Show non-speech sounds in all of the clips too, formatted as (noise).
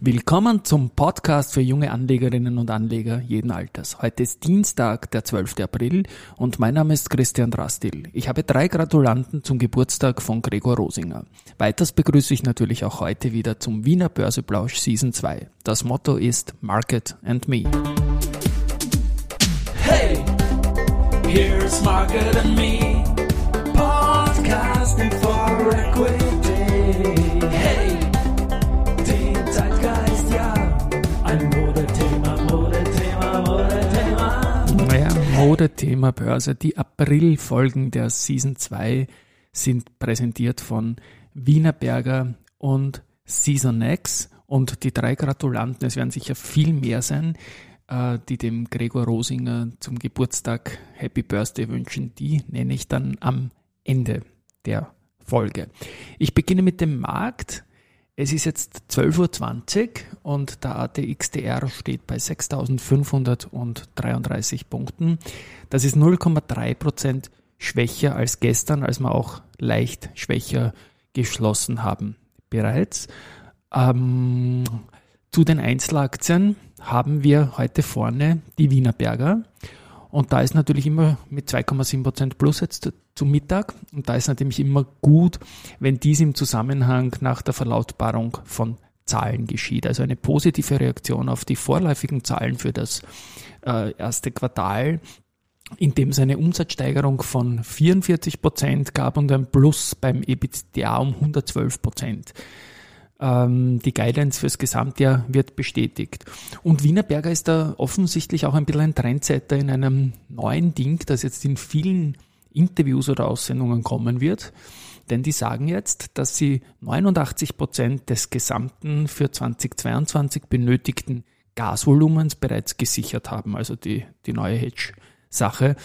Willkommen zum Podcast für junge Anlegerinnen und Anleger jeden Alters. Heute ist Dienstag, der 12. April und mein Name ist Christian Drastil. Ich habe drei Gratulanten zum Geburtstag von Gregor Rosinger. Weiters begrüße ich natürlich auch heute wieder zum Wiener Börseplausch Season 2. Das Motto ist Market and Me. Hey, here's Market and Me, Naja, Modethema Börse. Die April-Folgen der Season 2 sind präsentiert von Wienerberger und Season X und die drei Gratulanten, es werden sicher viel mehr sein, äh, die dem Gregor Rosinger zum Geburtstag Happy Birthday wünschen, die nenne ich dann am Ende der Folge. Ich beginne mit dem Markt. Es ist jetzt 12.20 Uhr und der ATXDR steht bei 6.533 Punkten. Das ist 0,3 Prozent schwächer als gestern, als wir auch leicht schwächer geschlossen haben bereits. Ähm, zu den Einzelaktien haben wir heute vorne die Wienerberger. Und da ist natürlich immer mit 2,7% plus jetzt zum Mittag. Und da ist natürlich immer gut, wenn dies im Zusammenhang nach der Verlautbarung von Zahlen geschieht. Also eine positive Reaktion auf die vorläufigen Zahlen für das äh, erste Quartal, in dem es eine Umsatzsteigerung von 44 Prozent gab und ein Plus beim EBITDA um 112 Prozent. Ähm, die Guidance fürs Gesamtjahr wird bestätigt. Und Wienerberger ist da offensichtlich auch ein bisschen ein Trendsetter in einem neuen Ding, das jetzt in vielen Interviews oder Aussendungen kommen wird. Denn die sagen jetzt, dass sie 89 Prozent des gesamten für 2022 benötigten Gasvolumens bereits gesichert haben. Also die, die neue Hedge Sache.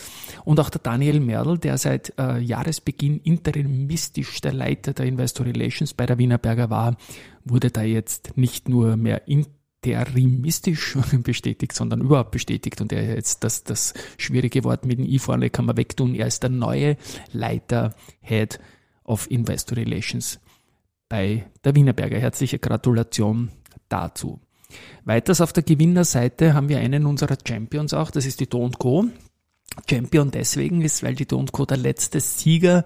Und auch der Daniel Merl, der seit äh, Jahresbeginn interimistisch der Leiter der Investor Relations bei der Wienerberger war, wurde da jetzt nicht nur mehr interimistisch (laughs) bestätigt, sondern überhaupt bestätigt. Und er jetzt das, das schwierige Wort mit dem I vorne kann man wegtun. Er ist der neue Leiter Head of Investor Relations bei der Wienerberger. Herzliche Gratulation dazu. Weiters auf der Gewinnerseite haben wir einen unserer Champions auch, das ist die Do Co. Champion deswegen ist, weil die Do Co. der letzte Sieger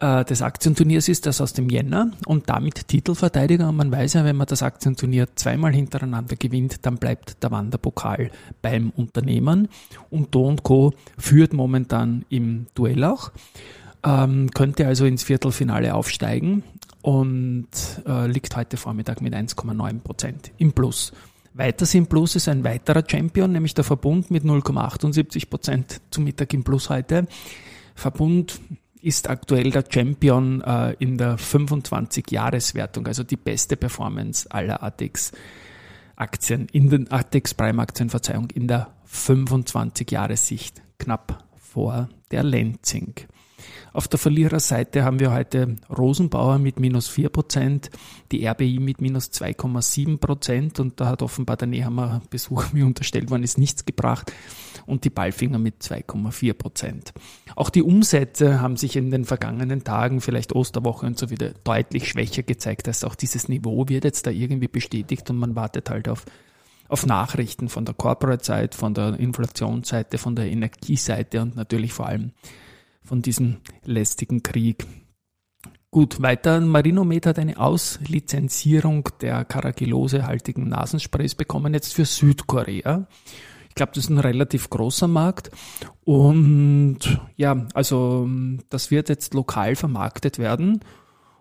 äh, des Aktienturniers ist, das aus dem Jänner und damit Titelverteidiger. Und man weiß ja, wenn man das Aktienturnier zweimal hintereinander gewinnt, dann bleibt der Wanderpokal beim Unternehmen. Und Do Co. führt momentan im Duell auch, ähm, könnte also ins Viertelfinale aufsteigen und äh, liegt heute Vormittag mit 1,9 Prozent im Plus. Weiters im Plus ist ein weiterer Champion, nämlich der Verbund mit 0,78 Prozent zum Mittag im Plus heute. Verbund ist aktuell der Champion äh, in der 25-Jahres-Wertung, also die beste Performance aller ATX-Aktien, in den ATX Prime-Aktien, Verzeihung, in der 25-Jahres-Sicht, knapp vor der Lenzing. Auf der Verliererseite haben wir heute Rosenbauer mit minus 4%, die RBI mit minus 2,7% und da hat offenbar der Nehammer Besuch mir unterstellt worden, ist nichts gebracht und die Ballfinger mit 2,4%. Auch die Umsätze haben sich in den vergangenen Tagen, vielleicht Osterwoche und so wieder, deutlich schwächer gezeigt. Heißt, auch dieses Niveau wird jetzt da irgendwie bestätigt und man wartet halt auf auf Nachrichten von der Corporate-Seite, von der Inflationsseite, von der Energieseite und natürlich vor allem von diesem lästigen Krieg. Gut, weiter. Marinomed hat eine Auslizenzierung der Karagilose-haltigen Nasensprays bekommen, jetzt für Südkorea. Ich glaube, das ist ein relativ großer Markt. Und ja, also das wird jetzt lokal vermarktet werden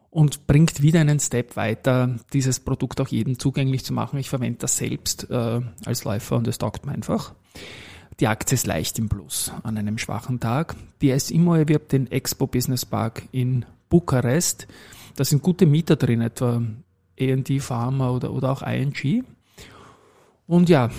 und bringt wieder einen Step weiter, dieses Produkt auch jedem zugänglich zu machen. Ich verwende das selbst äh, als Läufer und es taugt mir einfach. Die Aktie ist leicht im Plus an einem schwachen Tag. Die SIMO erwirbt den Expo Business Park in Bukarest. Da sind gute Mieter drin, etwa A&D Pharma oder, oder auch ING. Und ja,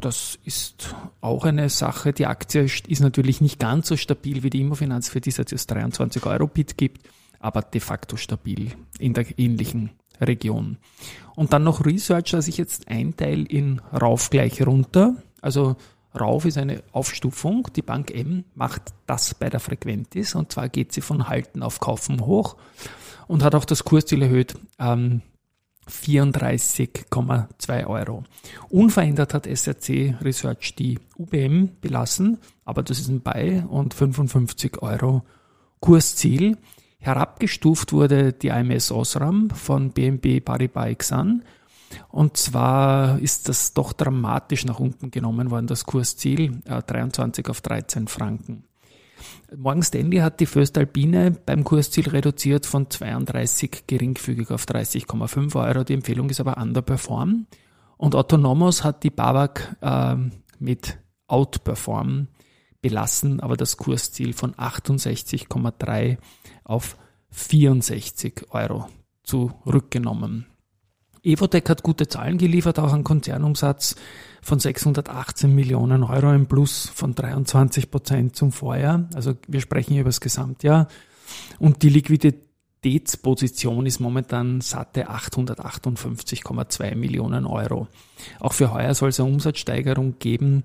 das ist auch eine Sache. Die Aktie ist natürlich nicht ganz so stabil wie die Immofinanz, für die es jetzt 23 Euro Bit gibt, aber de facto stabil in der ähnlichen Region. Und dann noch Research, dass ich jetzt einteile in rauf gleich runter. Also Rauf ist eine Aufstufung. Die Bank M macht das bei der Frequentis und zwar geht sie von Halten auf Kaufen hoch und hat auch das Kursziel erhöht ähm, 34,2 Euro. Unverändert hat SRC Research die UBM belassen, aber das ist ein Buy und 55 Euro Kursziel. Herabgestuft wurde die IMS Osram von BNB Paribas Exan. Und zwar ist das doch dramatisch nach unten genommen worden, das Kursziel, äh, 23 auf 13 Franken. Morgan Stanley hat die Föstalpine beim Kursziel reduziert von 32 geringfügig auf 30,5 Euro. Die Empfehlung ist aber underperform. Und Autonomos hat die Babak äh, mit Outperform belassen, aber das Kursziel von 68,3 auf 64 Euro zurückgenommen. Evotec hat gute Zahlen geliefert, auch einen Konzernumsatz von 618 Millionen Euro, ein Plus von 23 Prozent zum Vorjahr. Also wir sprechen hier über das Gesamtjahr. Und die Liquiditätsposition ist momentan satte 858,2 Millionen Euro. Auch für heuer soll es eine Umsatzsteigerung geben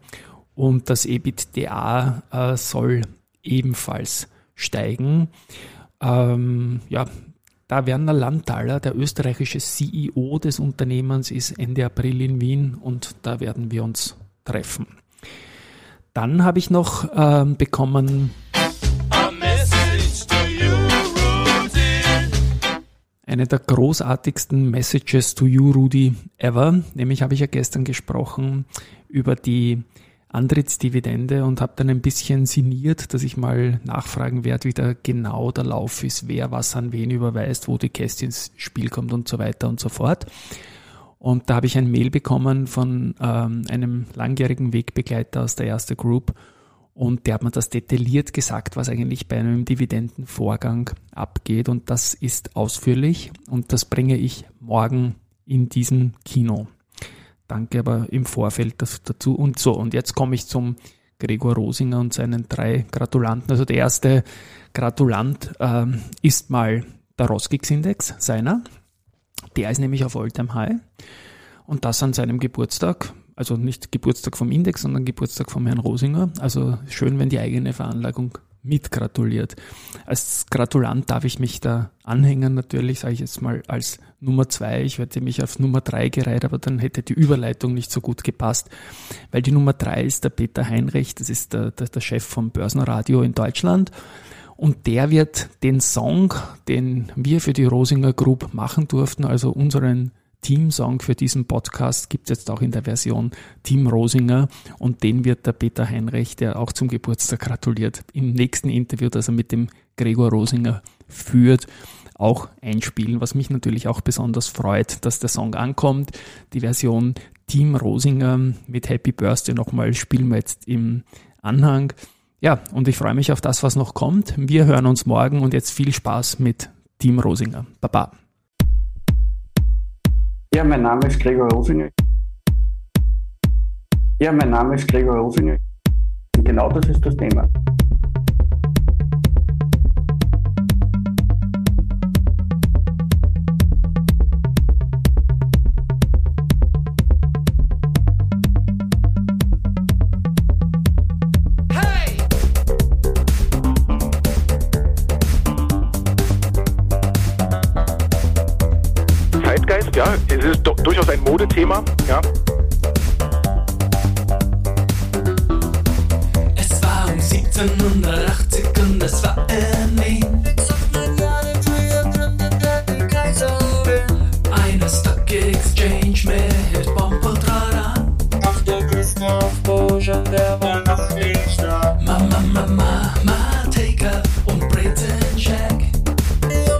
und das EBITDA äh, soll ebenfalls steigen. Ähm, ja, da Werner Landtaler, der österreichische CEO des Unternehmens, ist Ende April in Wien und da werden wir uns treffen. Dann habe ich noch ähm, bekommen eine der großartigsten Messages to you, Rudi, ever. Nämlich habe ich ja gestern gesprochen über die Antrittsdividende und habe dann ein bisschen sinniert, dass ich mal nachfragen werde, wie da genau der Lauf ist, wer was an wen überweist, wo die Käste ins Spiel kommt und so weiter und so fort. Und da habe ich ein Mail bekommen von ähm, einem langjährigen Wegbegleiter aus der Erste Group und der hat mir das detailliert gesagt, was eigentlich bei einem Dividendenvorgang abgeht und das ist ausführlich und das bringe ich morgen in diesem Kino. Danke aber im Vorfeld dazu. Und so, und jetzt komme ich zum Gregor Rosinger und seinen drei Gratulanten. Also der erste Gratulant ähm, ist mal der Roskix-Index, seiner. Der ist nämlich auf Alltime High. Und das an seinem Geburtstag. Also nicht Geburtstag vom Index, sondern Geburtstag vom Herrn Rosinger. Also schön, wenn die eigene Veranlagung mitgratuliert. Als Gratulant darf ich mich da anhängen, natürlich, sage ich jetzt mal als Nummer zwei. Ich hätte mich auf Nummer drei gereiht, aber dann hätte die Überleitung nicht so gut gepasst, weil die Nummer drei ist der Peter Heinrich, das ist der, der, der Chef vom Börsenradio in Deutschland. Und der wird den Song, den wir für die Rosinger Group machen durften, also unseren Teamsong für diesen Podcast gibt es jetzt auch in der Version Team Rosinger und den wird der Peter Heinrich, der auch zum Geburtstag gratuliert, im nächsten Interview, das er mit dem Gregor Rosinger führt, auch einspielen, was mich natürlich auch besonders freut, dass der Song ankommt. Die Version Team Rosinger mit Happy Birthday nochmal spielen wir jetzt im Anhang. Ja, und ich freue mich auf das, was noch kommt. Wir hören uns morgen und jetzt viel Spaß mit Team Rosinger. Baba. Ja, mein Name ist Gregor Rosinger. Ja, mein Name ist Gregor Rosinger. Und genau das ist das Thema. 1780 und es war Wien. Eine Stock Exchange mit Radar. Ach, der Christoph Bojan, der war noch nicht da. Mama, Mama, Mama, Taker und Britain Jack. Die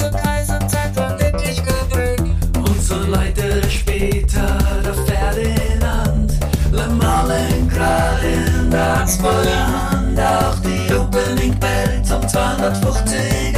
der Kaiserzeit dann wirklich geprägt. Und so später der Ferdinand. Le Malengrad in der Hand. Zum 250er.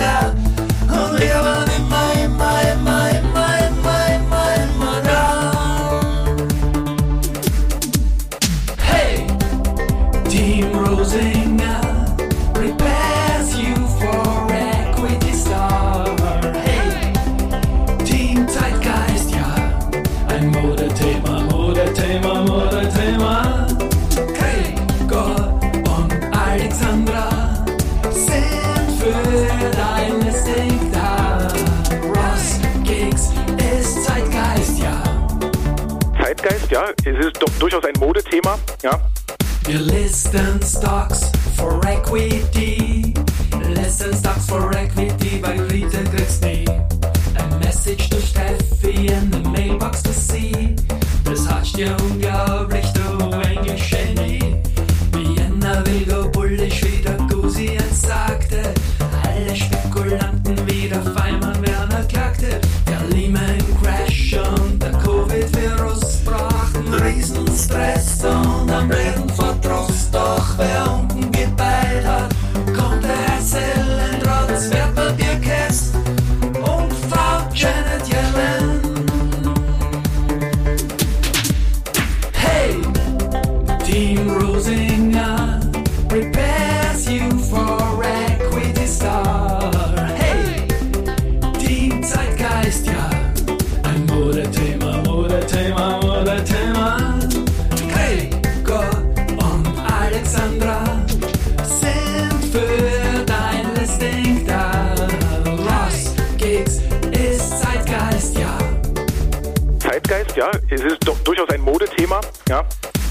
Ja. You listen stocks for equity. Listen stocks for equity by Rita Grixby. A message to Steffi in the mailbox to see. This hot young guy.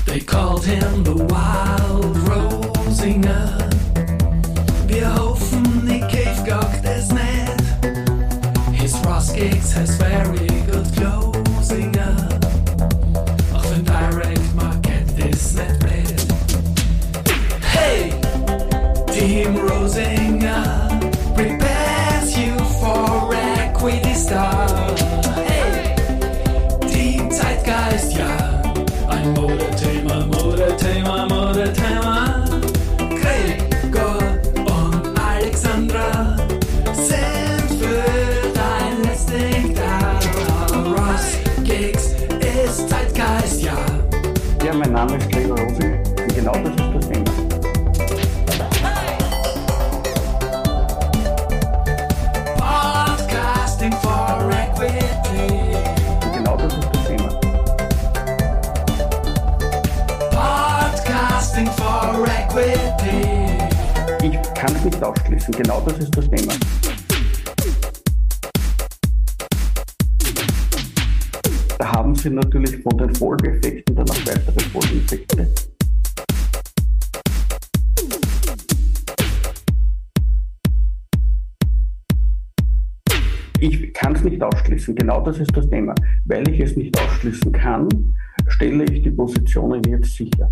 They called him the Wild Rosinger. Wir hoffen, die Cave gockt es nicht. His Ross Gigs has very good closinger. Auch wenn Direct Market ist nicht blöd. Hey, Team Rosinger prepares you for Equity Star. Ausschließen. Genau das ist das Thema. Da haben Sie natürlich von den Folgeeffekten dann auch weitere Folgeeffekte. Ich kann es nicht ausschließen. Genau das ist das Thema. Weil ich es nicht ausschließen kann, stelle ich die Positionen jetzt sicher.